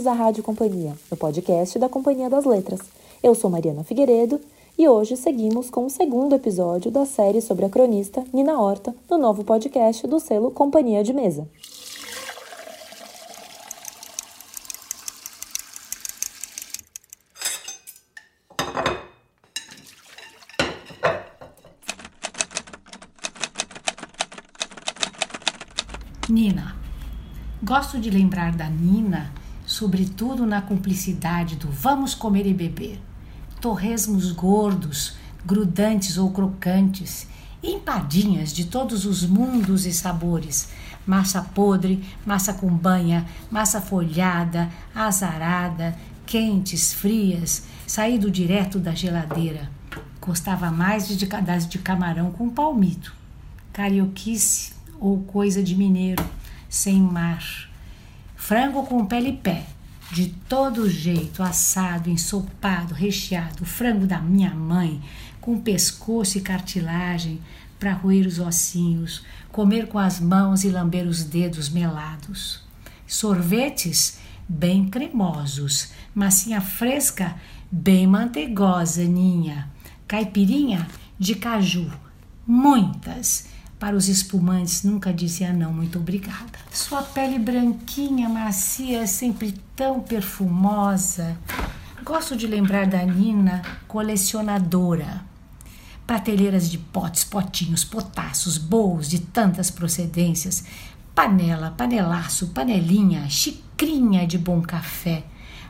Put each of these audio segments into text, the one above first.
bem-vindos à Rádio Companhia, o podcast da Companhia das Letras. Eu sou Mariana Figueiredo e hoje seguimos com o segundo episódio da série sobre a cronista Nina Horta no novo podcast do selo Companhia de Mesa. Nina. Gosto de lembrar da Nina, sobretudo na cumplicidade do vamos comer e beber. Torresmos gordos, grudantes ou crocantes, empadinhas de todos os mundos e sabores. Massa podre, massa com banha, massa folhada, azarada, quentes, frias, saído direto da geladeira. Gostava mais de das de camarão com palmito. Carioquice ou coisa de mineiro, sem mar. Frango com pele e pé, de todo jeito, assado, ensopado, recheado, frango da minha mãe, com pescoço e cartilagem para roer os ossinhos, comer com as mãos e lamber os dedos melados. Sorvetes bem cremosos, massinha fresca bem manteigosa, ninha. Caipirinha de caju, muitas para os espumantes, nunca dizia não, muito obrigada. Sua pele branquinha, macia, sempre tão perfumosa. Gosto de lembrar da Nina, colecionadora. Prateleiras de potes, potinhos, potaços, bolos de tantas procedências, panela, panelaço, panelinha, xicrinha de bom café.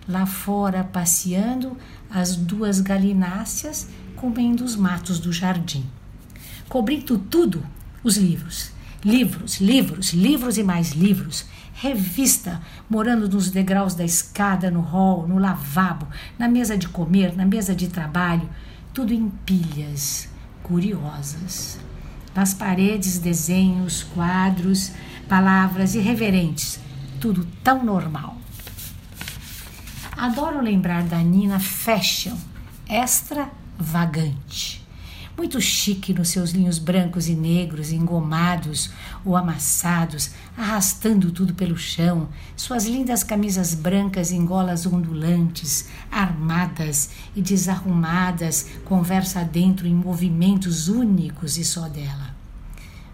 Lá fora, passeando, as duas galináceas comendo os matos do jardim. Cobrindo tudo os livros. Livros, livros, livros e mais livros. Revista, morando nos degraus da escada, no hall, no lavabo, na mesa de comer, na mesa de trabalho, tudo em pilhas curiosas. Nas paredes, desenhos, quadros, palavras irreverentes, tudo tão normal. Adoro lembrar da Nina Fashion, extravagante muito chique nos seus linhos brancos e negros, engomados ou amassados, arrastando tudo pelo chão, suas lindas camisas brancas em golas ondulantes, armadas e desarrumadas, conversa dentro em movimentos únicos e só dela.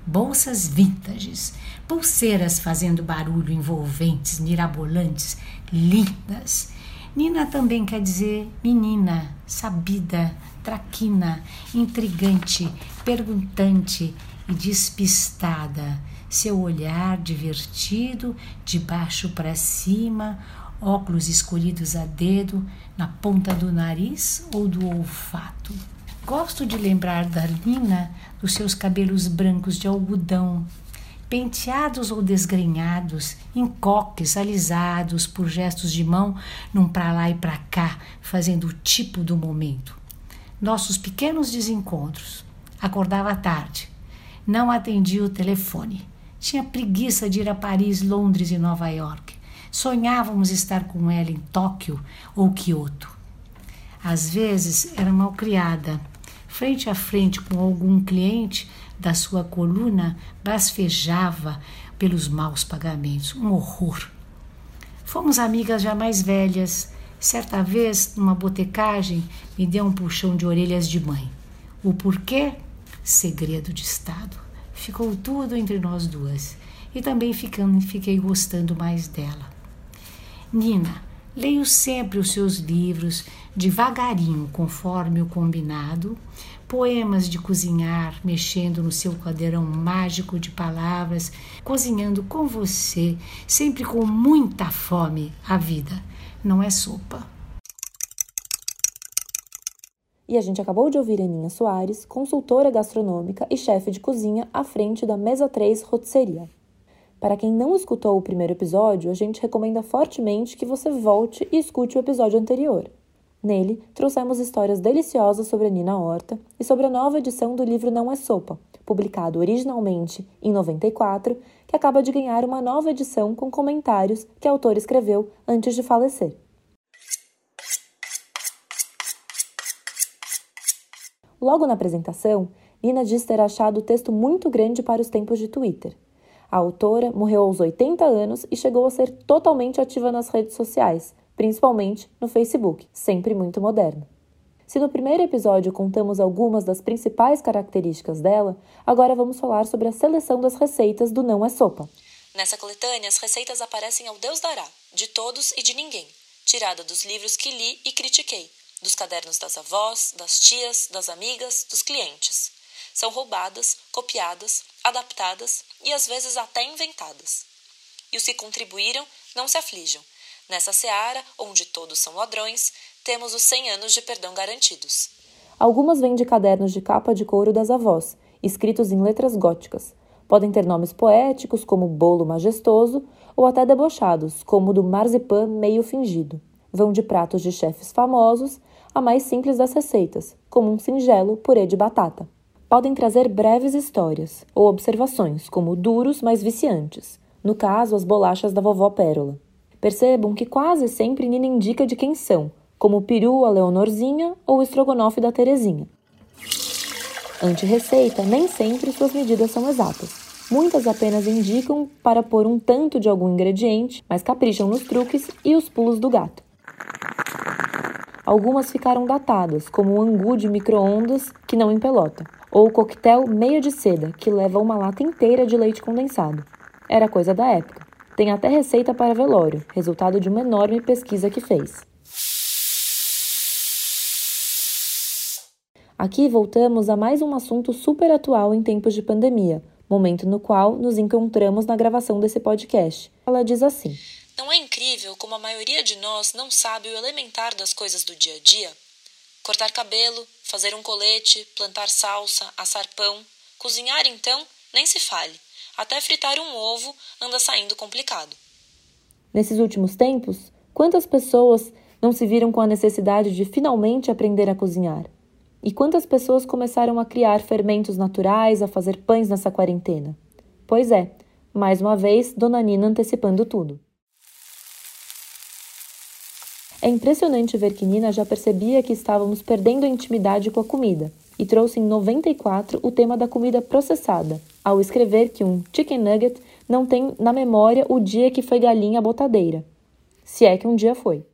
Bolsas vintages, pulseiras fazendo barulho envolventes, mirabolantes, lindas. Nina também quer dizer menina, sabida, traquina, intrigante, perguntante e despistada, seu olhar divertido, de baixo para cima, óculos escolhidos a dedo, na ponta do nariz ou do olfato. Gosto de lembrar da Lina dos seus cabelos brancos de algodão, penteados ou desgrenhados, em coques alisados por gestos de mão, num pra lá e pra cá, fazendo o tipo do momento nossos pequenos desencontros. Acordava tarde, não atendia o telefone. Tinha preguiça de ir a Paris, Londres e Nova York. Sonhávamos estar com ela em Tóquio ou Kyoto. Às vezes era mal criada. Frente a frente com algum cliente da sua coluna, basfejava pelos maus pagamentos. Um horror. Fomos amigas já mais velhas, Certa vez, numa botecagem, me deu um puxão de orelhas de mãe. O porquê? Segredo de Estado. Ficou tudo entre nós duas. E também ficando, fiquei gostando mais dela. Nina, leio sempre os seus livros, devagarinho, conforme o combinado, poemas de cozinhar, mexendo no seu cadeirão mágico de palavras, cozinhando com você, sempre com muita fome, a vida não é sopa. E a gente acabou de ouvir Aninha Soares, consultora gastronômica e chefe de cozinha à frente da Mesa 3 Rotisseria. Para quem não escutou o primeiro episódio, a gente recomenda fortemente que você volte e escute o episódio anterior. Nele, trouxemos histórias deliciosas sobre a Nina Horta e sobre a nova edição do livro Não é Sopa, publicado originalmente em 94, que acaba de ganhar uma nova edição com comentários que a autora escreveu antes de falecer. Logo na apresentação, Nina diz ter achado o texto muito grande para os tempos de Twitter. A autora morreu aos 80 anos e chegou a ser totalmente ativa nas redes sociais, principalmente no Facebook, sempre muito moderna. Se no primeiro episódio contamos algumas das principais características dela, agora vamos falar sobre a seleção das receitas do Não é Sopa. Nessa coletânea, as receitas aparecem ao Deus dará, de todos e de ninguém, tirada dos livros que li e critiquei, dos cadernos das avós, das tias, das amigas, dos clientes. São roubadas, copiadas, adaptadas e às vezes até inventadas. E os que contribuíram não se aflijam. Nessa seara, onde todos são ladrões, temos os 100 anos de perdão garantidos. Algumas vêm de cadernos de capa de couro das avós, escritos em letras góticas. Podem ter nomes poéticos, como Bolo Majestoso, ou até debochados, como o do Marzipan Meio Fingido. Vão de pratos de chefes famosos a mais simples das receitas, como um singelo purê de batata podem trazer breves histórias ou observações, como duros, mas viciantes, no caso, as bolachas da vovó Pérola. Percebam que quase sempre Nina indica de quem são, como o peru a Leonorzinha ou o estrogonofe da Terezinha. Ante-receita, nem sempre suas medidas são exatas. Muitas apenas indicam para pôr um tanto de algum ingrediente, mas capricham nos truques e os pulos do gato. Algumas ficaram datadas, como o angu de micro-ondas que não empelota ou o coquetel meia de seda, que leva uma lata inteira de leite condensado. Era coisa da época. Tem até receita para velório, resultado de uma enorme pesquisa que fez. Aqui voltamos a mais um assunto super atual em tempos de pandemia, momento no qual nos encontramos na gravação desse podcast. Ela diz assim: Não é incrível como a maioria de nós não sabe o elementar das coisas do dia a dia? Cortar cabelo, fazer um colete, plantar salsa, assar pão, cozinhar então, nem se fale. Até fritar um ovo anda saindo complicado. Nesses últimos tempos, quantas pessoas não se viram com a necessidade de finalmente aprender a cozinhar? E quantas pessoas começaram a criar fermentos naturais, a fazer pães nessa quarentena? Pois é, mais uma vez, Dona Nina antecipando tudo. É impressionante ver que Nina já percebia que estávamos perdendo a intimidade com a comida e trouxe em 94 o tema da comida processada, ao escrever que um chicken nugget não tem na memória o dia que foi galinha botadeira, se é que um dia foi.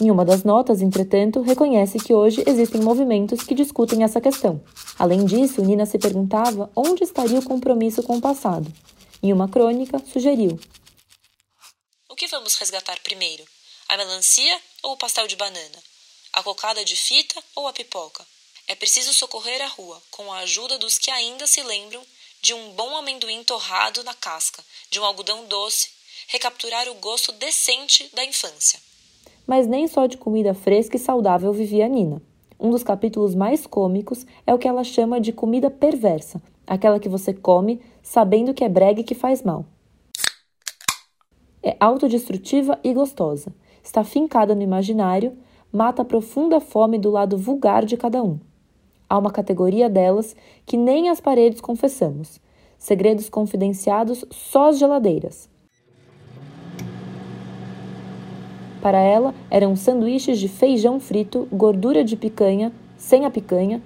Em uma das notas, entretanto, reconhece que hoje existem movimentos que discutem essa questão. Além disso, Nina se perguntava onde estaria o compromisso com o passado. Em uma crônica, sugeriu: que vamos resgatar primeiro? A melancia ou o pastel de banana? A cocada de fita ou a pipoca? É preciso socorrer a rua com a ajuda dos que ainda se lembram de um bom amendoim torrado na casca, de um algodão doce, recapturar o gosto decente da infância. Mas nem só de comida fresca e saudável vivia Nina. Um dos capítulos mais cômicos é o que ela chama de comida perversa, aquela que você come sabendo que é brega e que faz mal. É autodestrutiva e gostosa. Está fincada no imaginário, mata a profunda fome do lado vulgar de cada um. Há uma categoria delas que nem as paredes confessamos. Segredos confidenciados só as geladeiras. Para ela, eram sanduíches de feijão frito, gordura de picanha, sem a picanha,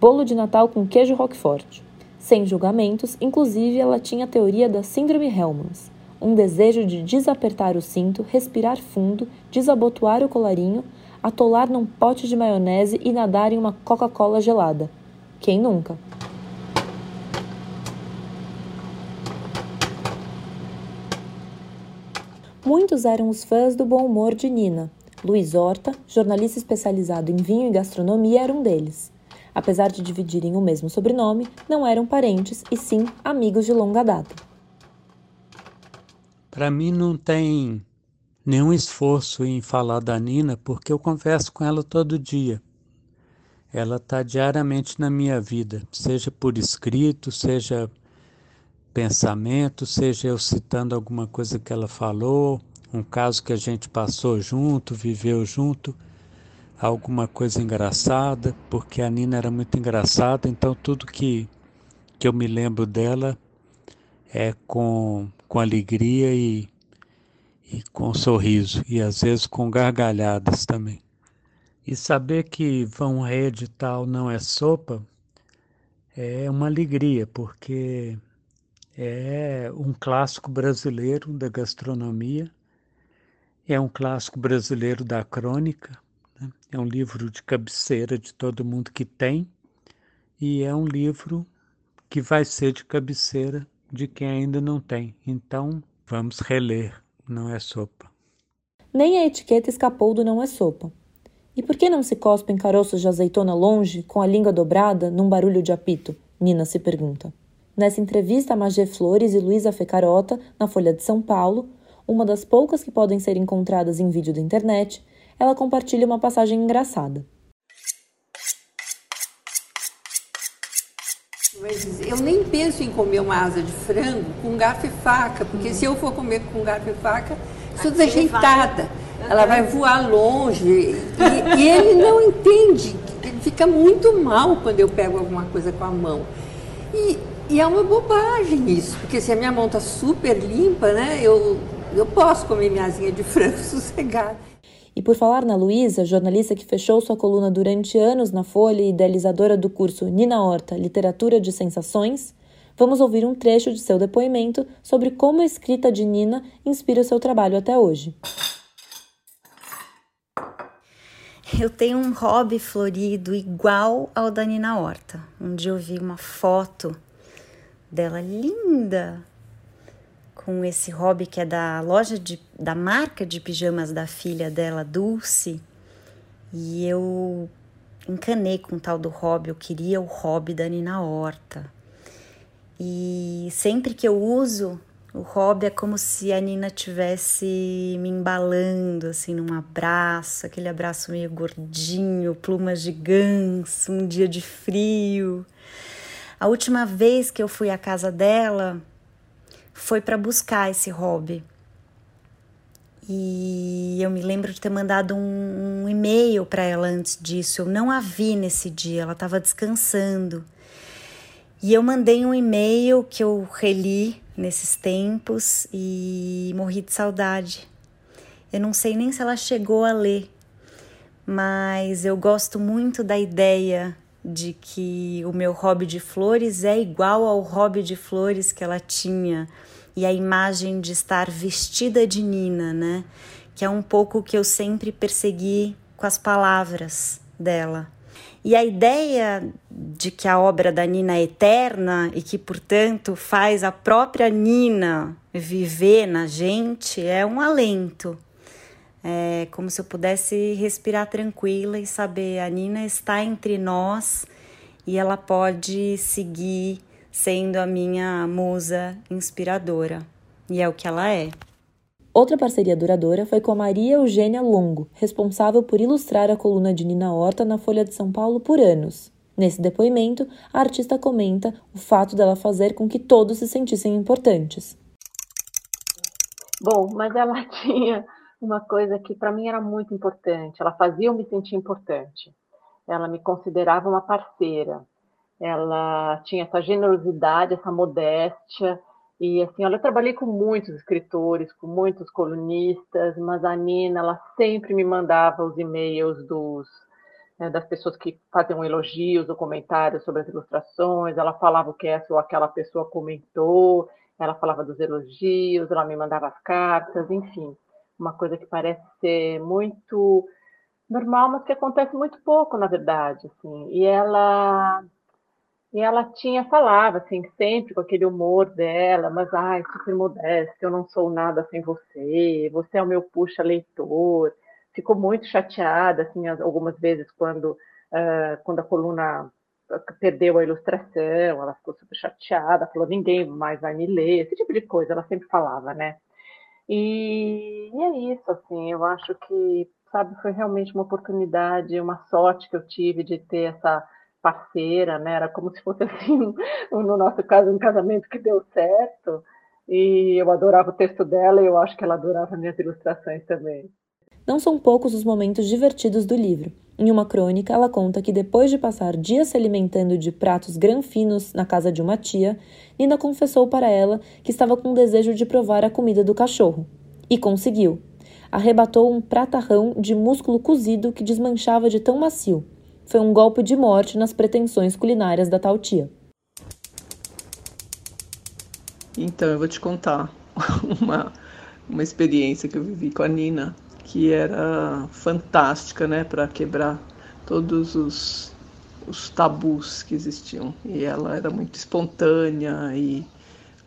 bolo de Natal com queijo roquefort. Sem julgamentos, inclusive ela tinha a teoria da Síndrome Hellmans um desejo de desapertar o cinto, respirar fundo, desabotoar o colarinho, atolar num pote de maionese e nadar em uma Coca-Cola gelada. Quem nunca? Muitos eram os fãs do bom humor de Nina. Luiz Horta, jornalista especializado em vinho e gastronomia, era um deles. Apesar de dividirem o mesmo sobrenome, não eram parentes e sim amigos de longa data. Para mim não tem nenhum esforço em falar da Nina, porque eu converso com ela todo dia. Ela está diariamente na minha vida, seja por escrito, seja pensamento, seja eu citando alguma coisa que ela falou, um caso que a gente passou junto, viveu junto, alguma coisa engraçada, porque a Nina era muito engraçada, então tudo que, que eu me lembro dela é com com alegria e, e com sorriso, e às vezes com gargalhadas também. E saber que vão reeditar não é sopa é uma alegria, porque é um clássico brasileiro da gastronomia, é um clássico brasileiro da crônica, né? é um livro de cabeceira de todo mundo que tem, e é um livro que vai ser de cabeceira de quem ainda não tem. Então, vamos reler, não é sopa. Nem a etiqueta escapou do não é sopa. E por que não se cospem caroços de azeitona longe, com a língua dobrada, num barulho de apito? Nina se pergunta. Nessa entrevista a Magé Flores e Luísa Fecarota, na Folha de São Paulo, uma das poucas que podem ser encontradas em vídeo da internet, ela compartilha uma passagem engraçada. Mas eu nem penso em comer uma asa de frango com garfo e faca, porque se eu for comer com garfo e faca, sou desajeitada. Ela vai voar longe. E, e ele não entende. Ele fica muito mal quando eu pego alguma coisa com a mão. E, e é uma bobagem isso, porque se a minha mão está super limpa, né, eu, eu posso comer minha asinha de frango sossegada. E por falar na Luísa, jornalista que fechou sua coluna durante anos na Folha e idealizadora do curso Nina Horta Literatura de Sensações, vamos ouvir um trecho de seu depoimento sobre como a escrita de Nina inspira o seu trabalho até hoje. Eu tenho um hobby florido igual ao da Nina Horta. Um dia eu vi uma foto dela linda com esse hobby que é da loja de, da marca de pijamas da filha dela, Dulce. E eu encanei com o tal do hobby, eu queria o hobby da Nina Horta. E sempre que eu uso o hobby é como se a Nina tivesse me embalando assim num abraço, aquele abraço meio gordinho, plumas de ganso, um dia de frio. A última vez que eu fui à casa dela foi para buscar esse hobby. E eu me lembro de ter mandado um, um e-mail para ela antes disso. Eu não a vi nesse dia, ela estava descansando. E eu mandei um e-mail que eu reli nesses tempos e morri de saudade. Eu não sei nem se ela chegou a ler, mas eu gosto muito da ideia de que o meu hobby de flores é igual ao hobby de flores que ela tinha e a imagem de estar vestida de Nina, né? Que é um pouco o que eu sempre persegui com as palavras dela. E a ideia de que a obra da Nina é eterna e que, portanto, faz a própria Nina viver na gente é um alento. É como se eu pudesse respirar tranquila e saber a Nina está entre nós e ela pode seguir sendo a minha musa inspiradora. E é o que ela é. Outra parceria duradoura foi com a Maria Eugênia Longo, responsável por ilustrar a coluna de Nina Horta na Folha de São Paulo por anos. Nesse depoimento, a artista comenta o fato dela fazer com que todos se sentissem importantes. Bom, mas ela tinha uma coisa que para mim era muito importante. Ela fazia eu me sentir importante. Ela me considerava uma parceira. Ela tinha essa generosidade, essa modéstia e assim, olha, eu trabalhei com muitos escritores, com muitos colunistas, mas a Nina, ela sempre me mandava os e-mails dos né, das pessoas que faziam elogios ou comentários sobre as ilustrações. Ela falava o que essa ou aquela pessoa comentou. Ela falava dos elogios. Ela me mandava as cartas. Enfim, uma coisa que parece ser muito normal, mas que acontece muito pouco, na verdade. Assim. E ela e ela tinha, falava assim, sempre com aquele humor dela, mas ai, super modesta, eu não sou nada sem você, você é o meu puxa leitor. Ficou muito chateada, assim, algumas vezes quando, uh, quando a coluna perdeu a ilustração, ela ficou super chateada, falou, ninguém mais vai me ler, esse tipo de coisa, ela sempre falava, né? E, e é isso, assim, eu acho que, sabe, foi realmente uma oportunidade, uma sorte que eu tive de ter essa parceira, né? Era como se fosse assim, no nosso caso, um casamento que deu certo. E eu adorava o texto dela e eu acho que ela adorava minhas ilustrações também. Não são poucos os momentos divertidos do livro. Em uma crônica, ela conta que depois de passar dias se alimentando de pratos granfinos na casa de uma tia, Nina confessou para ela que estava com desejo de provar a comida do cachorro. E conseguiu. Arrebatou um pratarrão de músculo cozido que desmanchava de tão macio. Foi um golpe de morte nas pretensões culinárias da tal tia. Então, eu vou te contar uma, uma experiência que eu vivi com a Nina que era fantástica, né, para quebrar todos os, os tabus que existiam. E ela era muito espontânea e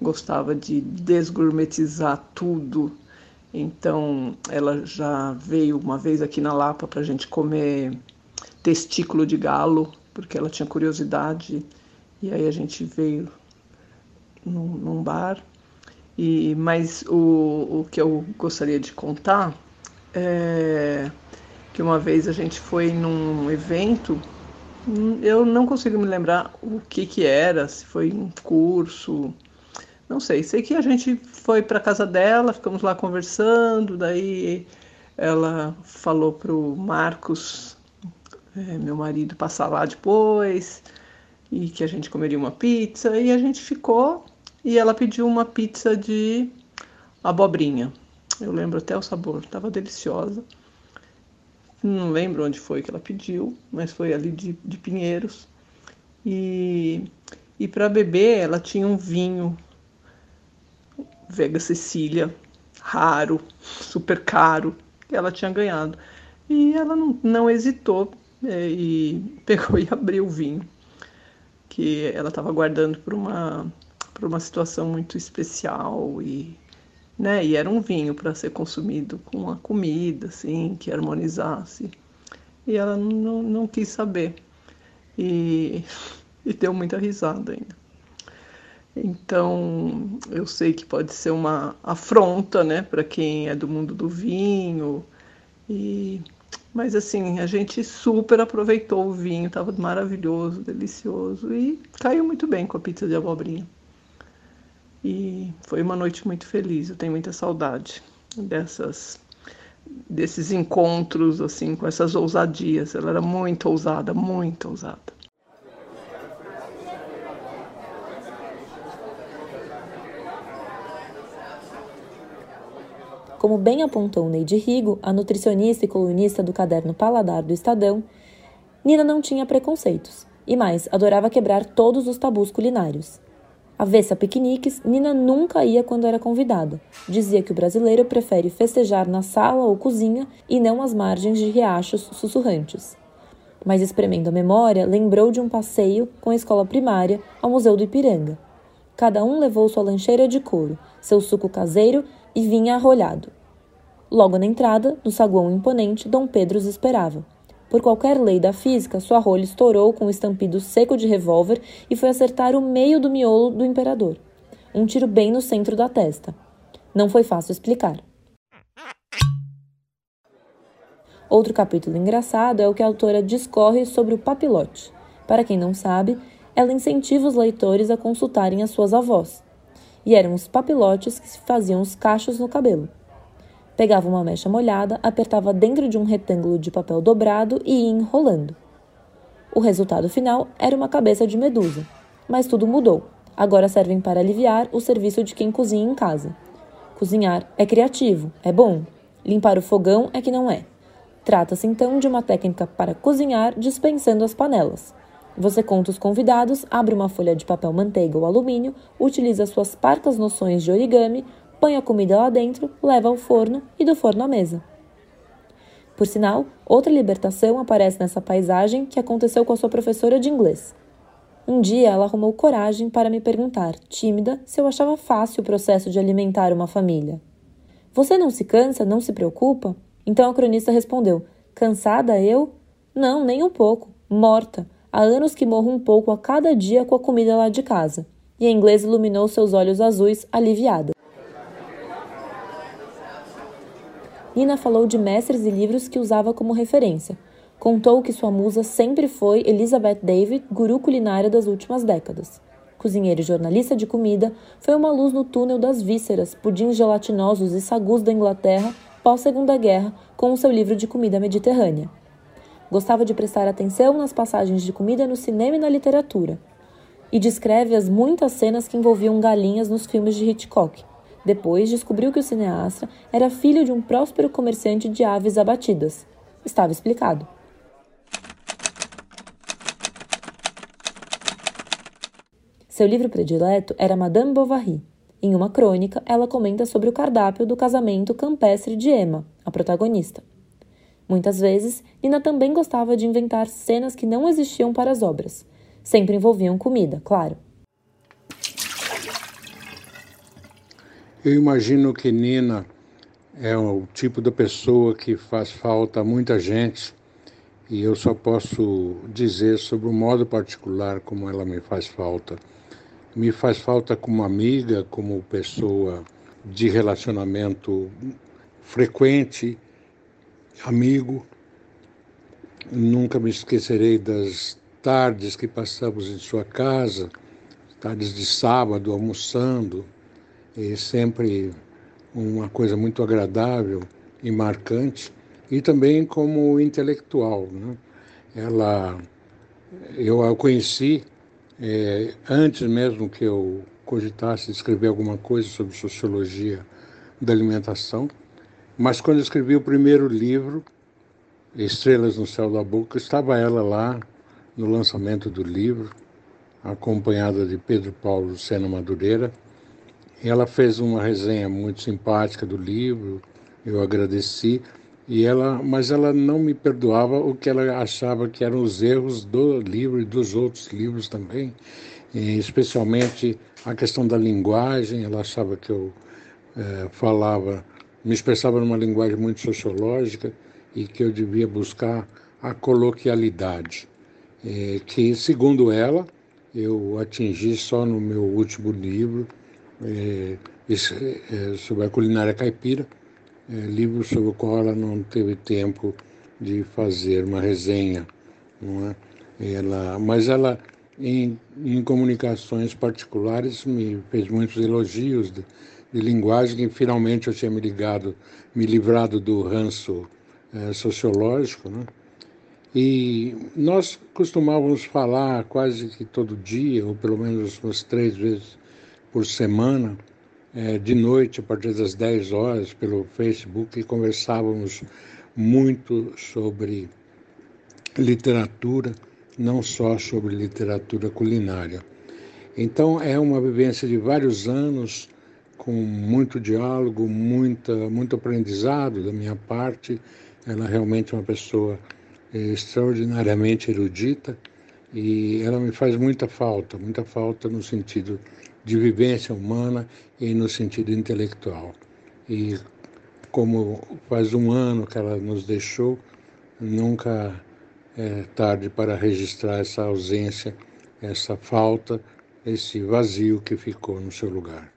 gostava de desgourmetizar tudo. Então, ela já veio uma vez aqui na Lapa para a gente comer testículo de galo, porque ela tinha curiosidade. E aí a gente veio num, num bar. E, mas o, o que eu gostaria de contar é que uma vez a gente foi num evento, eu não consigo me lembrar o que que era, se foi um curso, não sei. Sei que a gente foi para casa dela, ficamos lá conversando, daí ela falou pro Marcos, é, meu marido, passar lá depois e que a gente comeria uma pizza e a gente ficou e ela pediu uma pizza de abobrinha. Eu lembro até o sabor, estava deliciosa. Não lembro onde foi que ela pediu, mas foi ali de, de Pinheiros. E, e para beber, ela tinha um vinho Vega Cecília, raro, super caro, que ela tinha ganhado. E ela não, não hesitou é, e pegou e abriu o vinho, que ela estava guardando para uma, uma situação muito especial e né? E era um vinho para ser consumido com a comida, assim, que harmonizasse. E ela não, não quis saber. E, e deu muita risada ainda. Então, eu sei que pode ser uma afronta, né, para quem é do mundo do vinho. E mas assim, a gente super aproveitou o vinho, estava maravilhoso, delicioso e caiu muito bem com a pizza de abobrinha. E foi uma noite muito feliz. Eu tenho muita saudade dessas desses encontros assim com essas ousadias. Ela era muito ousada, muito ousada. Como bem apontou Neide Rigo, a nutricionista e colunista do caderno Paladar do Estadão, Nina não tinha preconceitos e mais, adorava quebrar todos os tabus culinários. Avessa a piqueniques, Nina nunca ia quando era convidada. Dizia que o brasileiro prefere festejar na sala ou cozinha e não às margens de riachos sussurrantes. Mas espremendo a memória, lembrou de um passeio com a escola primária ao Museu do Ipiranga. Cada um levou sua lancheira de couro, seu suco caseiro e vinha arrolhado. Logo na entrada, no saguão imponente, Dom Pedro os esperava. Por qualquer lei da física, sua rolha estourou com um estampido seco de revólver e foi acertar o meio do miolo do imperador. Um tiro bem no centro da testa. Não foi fácil explicar. Outro capítulo engraçado é o que a autora discorre sobre o papilote. Para quem não sabe, ela incentiva os leitores a consultarem as suas avós. E eram os papilotes que se faziam os cachos no cabelo. Pegava uma mecha molhada, apertava dentro de um retângulo de papel dobrado e ia enrolando. O resultado final era uma cabeça de medusa. Mas tudo mudou. Agora servem para aliviar o serviço de quem cozinha em casa. Cozinhar é criativo, é bom. Limpar o fogão é que não é. Trata-se então de uma técnica para cozinhar dispensando as panelas. Você conta os convidados, abre uma folha de papel manteiga ou alumínio, utiliza suas parcas noções de origami, põe a comida lá dentro, leva ao forno e do forno à mesa. Por sinal, outra libertação aparece nessa paisagem que aconteceu com a sua professora de inglês. Um dia ela arrumou coragem para me perguntar, tímida, se eu achava fácil o processo de alimentar uma família. Você não se cansa, não se preocupa? Então a cronista respondeu: Cansada eu? Não, nem um pouco. Morta. Há anos que morro um pouco a cada dia com a comida lá de casa. E a inglesa iluminou seus olhos azuis, aliviada. Nina falou de mestres e livros que usava como referência. Contou que sua musa sempre foi Elizabeth David, guru culinária das últimas décadas. Cozinheira e jornalista de comida, foi uma luz no túnel das vísceras, pudins gelatinosos e sagus da Inglaterra pós-Segunda Guerra com o seu livro de comida mediterrânea. Gostava de prestar atenção nas passagens de comida no cinema e na literatura. E descreve as muitas cenas que envolviam galinhas nos filmes de Hitchcock, depois descobriu que o cineasta era filho de um próspero comerciante de aves abatidas. Estava explicado. Seu livro predileto era Madame Bovary. Em uma crônica, ela comenta sobre o cardápio do casamento campestre de Emma, a protagonista. Muitas vezes, Nina também gostava de inventar cenas que não existiam para as obras. Sempre envolviam comida, claro. Eu imagino que Nina é o tipo de pessoa que faz falta a muita gente e eu só posso dizer sobre o modo particular como ela me faz falta. Me faz falta como amiga, como pessoa de relacionamento frequente amigo. Nunca me esquecerei das tardes que passamos em sua casa, tardes de sábado, almoçando, e sempre uma coisa muito agradável e marcante, e também como intelectual. Né? Ela, eu a conheci é, antes mesmo que eu cogitasse escrever alguma coisa sobre sociologia da alimentação. Mas quando escrevi o primeiro livro, Estrelas no Céu da Boca, estava ela lá no lançamento do livro, acompanhada de Pedro Paulo Sena Madureira. Ela fez uma resenha muito simpática do livro, eu agradeci, e ela, mas ela não me perdoava o que ela achava que eram os erros do livro e dos outros livros também, especialmente a questão da linguagem. Ela achava que eu é, falava me expressava numa linguagem muito sociológica e que eu devia buscar a coloquialidade, é, que, segundo ela, eu atingi só no meu último livro, é, é, sobre a culinária caipira, é, livro sobre o qual ela não teve tempo de fazer uma resenha. Não é? ela, mas ela, em, em comunicações particulares, me fez muitos elogios de, de linguagem que finalmente eu tinha me ligado, me livrado do ranço é, sociológico, né? E nós costumávamos falar quase que todo dia, ou pelo menos umas três vezes por semana, é, de noite, a partir das 10 horas, pelo Facebook, e conversávamos muito sobre literatura, não só sobre literatura culinária. Então, é uma vivência de vários anos com muito diálogo, muita, muito aprendizado da minha parte. Ela é realmente uma pessoa extraordinariamente erudita e ela me faz muita falta, muita falta no sentido de vivência humana e no sentido intelectual. E como faz um ano que ela nos deixou, nunca é tarde para registrar essa ausência, essa falta, esse vazio que ficou no seu lugar.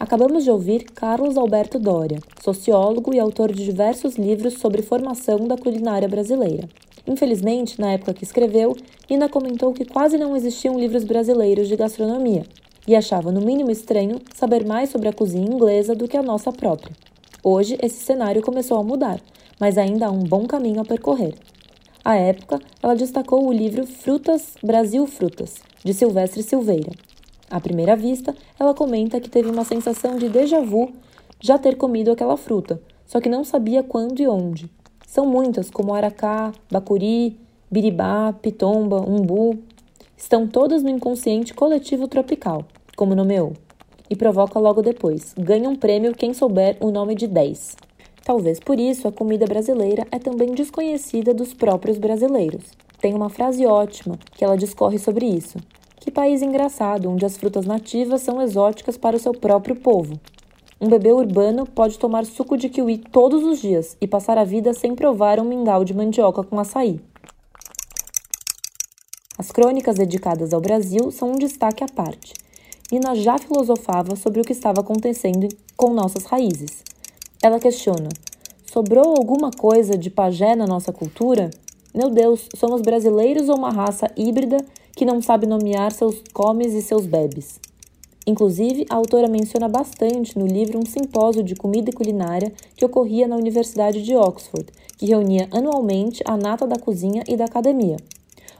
Acabamos de ouvir Carlos Alberto Doria, sociólogo e autor de diversos livros sobre formação da culinária brasileira. Infelizmente, na época que escreveu, Nina comentou que quase não existiam livros brasileiros de gastronomia e achava no mínimo estranho saber mais sobre a cozinha inglesa do que a nossa própria. Hoje, esse cenário começou a mudar, mas ainda há um bom caminho a percorrer. À época, ela destacou o livro Frutas Brasil Frutas, de Silvestre Silveira, à primeira vista, ela comenta que teve uma sensação de déjà vu já ter comido aquela fruta, só que não sabia quando e onde. São muitas, como aracá, bacuri, biribá, pitomba, umbu. Estão todas no inconsciente coletivo tropical, como nomeou. E provoca logo depois: ganha um prêmio quem souber o nome de 10. Talvez por isso a comida brasileira é também desconhecida dos próprios brasileiros. Tem uma frase ótima que ela discorre sobre isso. Que país engraçado, onde as frutas nativas são exóticas para o seu próprio povo. Um bebê urbano pode tomar suco de kiwi todos os dias e passar a vida sem provar um mingau de mandioca com açaí. As crônicas dedicadas ao Brasil são um destaque à parte. Nina já filosofava sobre o que estava acontecendo com nossas raízes. Ela questiona: sobrou alguma coisa de pajé na nossa cultura? Meu Deus, somos brasileiros ou uma raça híbrida que não sabe nomear seus comes e seus bebes. Inclusive, a autora menciona bastante no livro um simpósio de comida e culinária que ocorria na Universidade de Oxford, que reunia anualmente a nata da cozinha e da academia.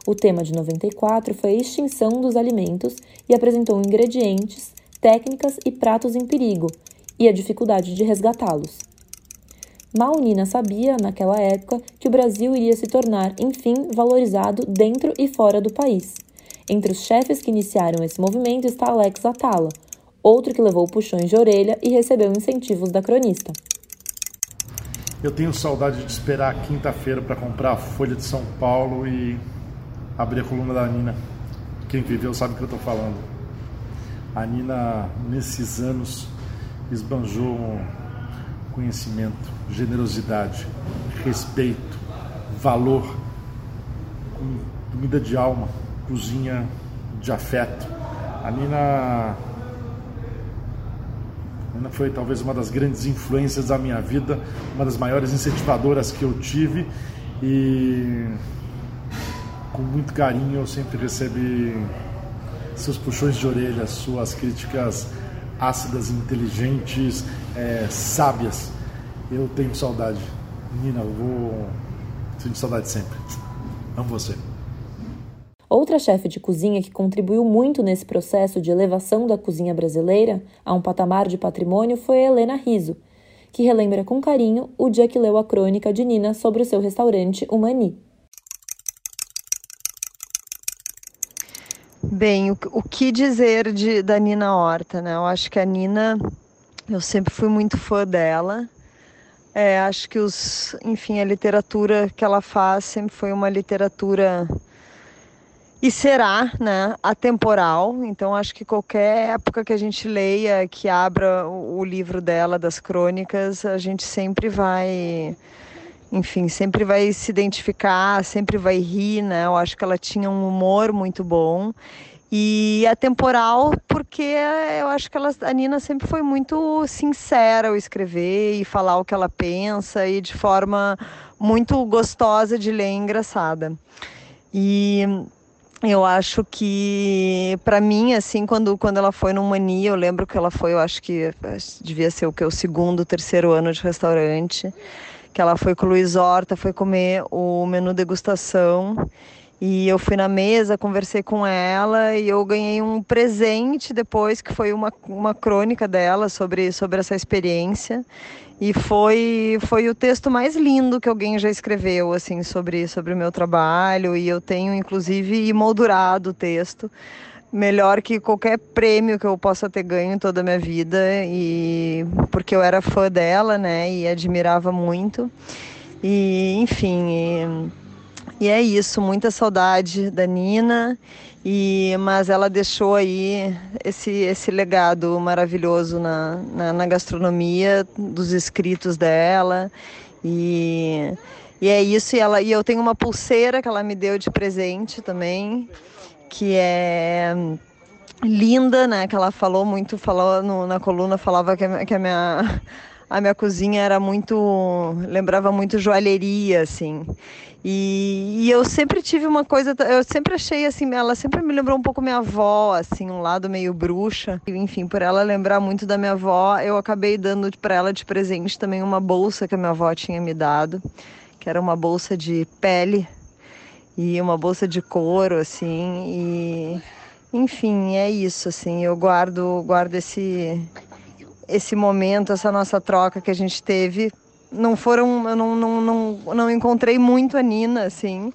O tema de 94 foi a extinção dos alimentos e apresentou ingredientes, técnicas e pratos em perigo e a dificuldade de resgatá-los. Mal Nina sabia, naquela época, que o Brasil iria se tornar, enfim, valorizado dentro e fora do país. Entre os chefes que iniciaram esse movimento está Alex Atala, outro que levou puxões de orelha e recebeu incentivos da cronista. Eu tenho saudade de esperar quinta-feira para comprar a Folha de São Paulo e abrir a coluna da Nina. Quem viveu sabe o que eu estou falando. A Nina, nesses anos, esbanjou conhecimento, generosidade, respeito, valor, comida de alma, cozinha de afeto. A Nina Ana foi talvez uma das grandes influências da minha vida, uma das maiores incentivadoras que eu tive e com muito carinho eu sempre recebi seus puxões de orelha, suas críticas ácidas, inteligentes, é, sábias. Eu tenho saudade. Nina, eu vou sentir saudade sempre. Amo você. Outra chefe de cozinha que contribuiu muito nesse processo de elevação da cozinha brasileira a um patamar de patrimônio foi Helena Riso, que relembra com carinho o dia que leu a crônica de Nina sobre o seu restaurante, o Mani. Bem, o, o que dizer de, da Nina Horta, né? Eu acho que a Nina, eu sempre fui muito fã dela. É, acho que os, enfim, a literatura que ela faz sempre foi uma literatura e será né, atemporal. Então, acho que qualquer época que a gente leia, que abra o, livro dela, das crônicas, a gente sempre vai, enfim, sempre vai se identificar, sempre vai rir. Né? Eu acho que ela tinha um humor muito bom. E atemporal porque eu acho que ela, a Nina sempre foi muito sincera ao escrever e falar o que ela pensa e de forma muito gostosa de ler e engraçada. E eu acho que para mim assim quando quando ela foi no Mania eu lembro que ela foi eu acho que devia ser o que o segundo terceiro ano de restaurante que ela foi com o Luiz Horta foi comer o menu degustação e eu fui na mesa, conversei com ela e eu ganhei um presente depois, que foi uma, uma crônica dela sobre, sobre essa experiência. E foi, foi o texto mais lindo que alguém já escreveu, assim, sobre, sobre o meu trabalho. E eu tenho, inclusive, emoldurado o texto. Melhor que qualquer prêmio que eu possa ter ganho em toda a minha vida. E porque eu era fã dela, né? E admirava muito. E, enfim... E, e é isso, muita saudade da Nina, e mas ela deixou aí esse, esse legado maravilhoso na, na, na gastronomia, dos escritos dela. E, e é isso, e, ela, e eu tenho uma pulseira que ela me deu de presente também, que é linda, né? Que ela falou muito, falou no, na coluna, falava que que a minha a minha cozinha era muito lembrava muito joalheria assim. E, e, eu sempre tive uma coisa eu sempre achei assim ela sempre me lembrou um pouco minha avó assim um lado meio bruxa. Enfim por ela lembrar muito da minha avó eu acabei dando para ela de presente também uma bolsa que a minha avó tinha me dado que era uma bolsa de pele e uma bolsa de couro assim e enfim é isso assim. Eu guardo guardo esse esse momento, essa nossa troca que a gente teve. Não foram, eu não, não, não, não encontrei muito a Nina, assim,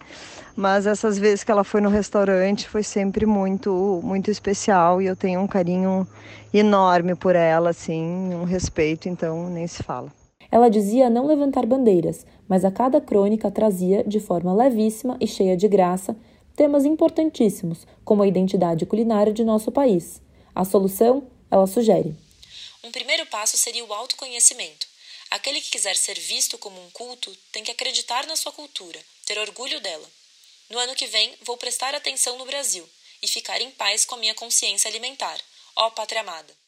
mas essas vezes que ela foi no restaurante foi sempre muito, muito especial e eu tenho um carinho enorme por ela, assim, um respeito, então nem se fala. Ela dizia não levantar bandeiras, mas a cada crônica trazia, de forma levíssima e cheia de graça, temas importantíssimos, como a identidade culinária de nosso país. A solução, ela sugere. Um primeiro passo seria o autoconhecimento. Aquele que quiser ser visto como um culto tem que acreditar na sua cultura, ter orgulho dela. No ano que vem, vou prestar atenção no Brasil e ficar em paz com a minha consciência alimentar. Ó Pátria Amada!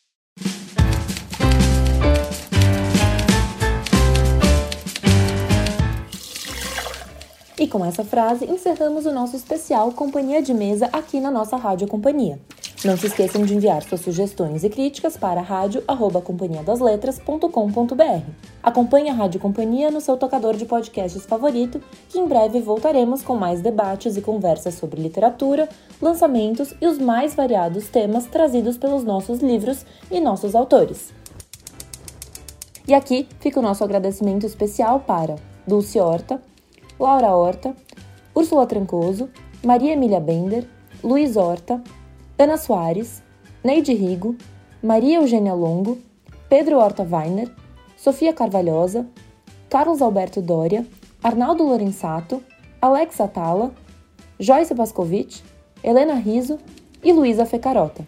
E com essa frase encerramos o nosso especial Companhia de Mesa aqui na nossa Rádio Companhia. Não se esqueçam de enviar suas sugestões e críticas para rádio@companhiadasletras.com.br. Acompanhe a Rádio Companhia no seu tocador de podcasts favorito, que em breve voltaremos com mais debates e conversas sobre literatura, lançamentos e os mais variados temas trazidos pelos nossos livros e nossos autores. E aqui fica o nosso agradecimento especial para Dulce Horta, Laura Horta, Úrsula Trancoso, Maria Emília Bender, Luiz Horta, Ana Soares, Neide Rigo, Maria Eugênia Longo, Pedro Horta Weiner, Sofia Carvalhosa, Carlos Alberto Doria, Arnaldo Lorenzato, Alex Atala, Joyce Pascovitch, Helena Riso e Luísa Fecarota.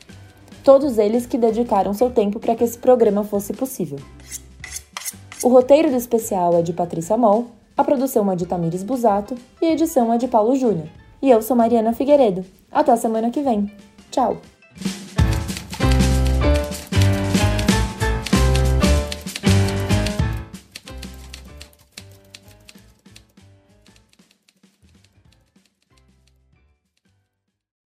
Todos eles que dedicaram seu tempo para que esse programa fosse possível. O roteiro do especial é de Patrícia Moll, a produção é de Tamires Busato e a edição é de Paulo Júnior. E eu sou Mariana Figueiredo. Até a semana que vem. Tchau!